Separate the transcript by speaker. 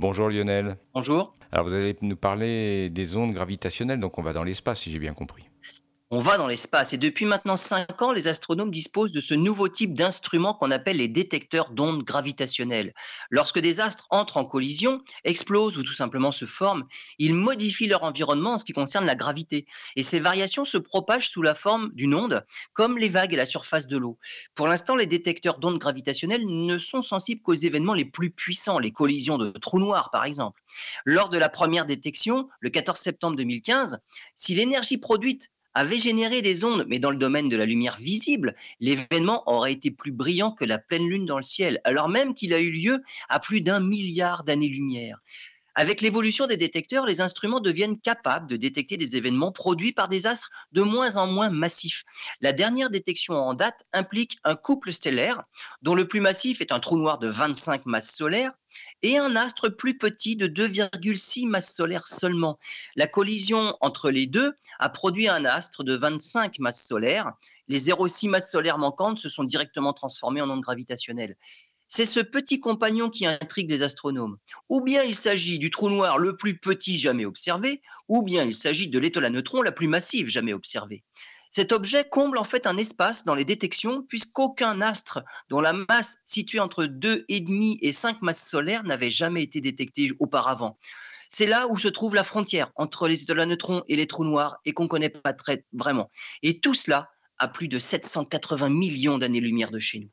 Speaker 1: Bonjour Lionel.
Speaker 2: Bonjour.
Speaker 1: Alors vous allez nous parler des ondes gravitationnelles, donc on va dans l'espace si j'ai bien compris.
Speaker 2: On va dans l'espace et depuis maintenant 5 ans, les astronomes disposent de ce nouveau type d'instrument qu'on appelle les détecteurs d'ondes gravitationnelles. Lorsque des astres entrent en collision, explosent ou tout simplement se forment, ils modifient leur environnement en ce qui concerne la gravité. Et ces variations se propagent sous la forme d'une onde, comme les vagues à la surface de l'eau. Pour l'instant, les détecteurs d'ondes gravitationnelles ne sont sensibles qu'aux événements les plus puissants, les collisions de trous noirs par exemple. Lors de la première détection, le 14 septembre 2015, si l'énergie produite avait généré des ondes, mais dans le domaine de la lumière visible, l'événement aurait été plus brillant que la pleine lune dans le ciel, alors même qu'il a eu lieu à plus d'un milliard d'années-lumière. Avec l'évolution des détecteurs, les instruments deviennent capables de détecter des événements produits par des astres de moins en moins massifs. La dernière détection en date implique un couple stellaire dont le plus massif est un trou noir de 25 masses solaires et un astre plus petit de 2,6 masses solaires seulement. La collision entre les deux a produit un astre de 25 masses solaires. Les 0,6 masses solaires manquantes se sont directement transformées en ondes gravitationnelles. C'est ce petit compagnon qui intrigue les astronomes. Ou bien il s'agit du trou noir le plus petit jamais observé, ou bien il s'agit de l'étoile à neutrons la plus massive jamais observée. Cet objet comble en fait un espace dans les détections puisqu'aucun astre dont la masse située entre 2,5 et 5 masses solaires n'avait jamais été détecté auparavant. C'est là où se trouve la frontière entre les étoiles à neutrons et les trous noirs et qu'on ne connaît pas très vraiment. Et tout cela à plus de 780 millions d'années-lumière de chez nous.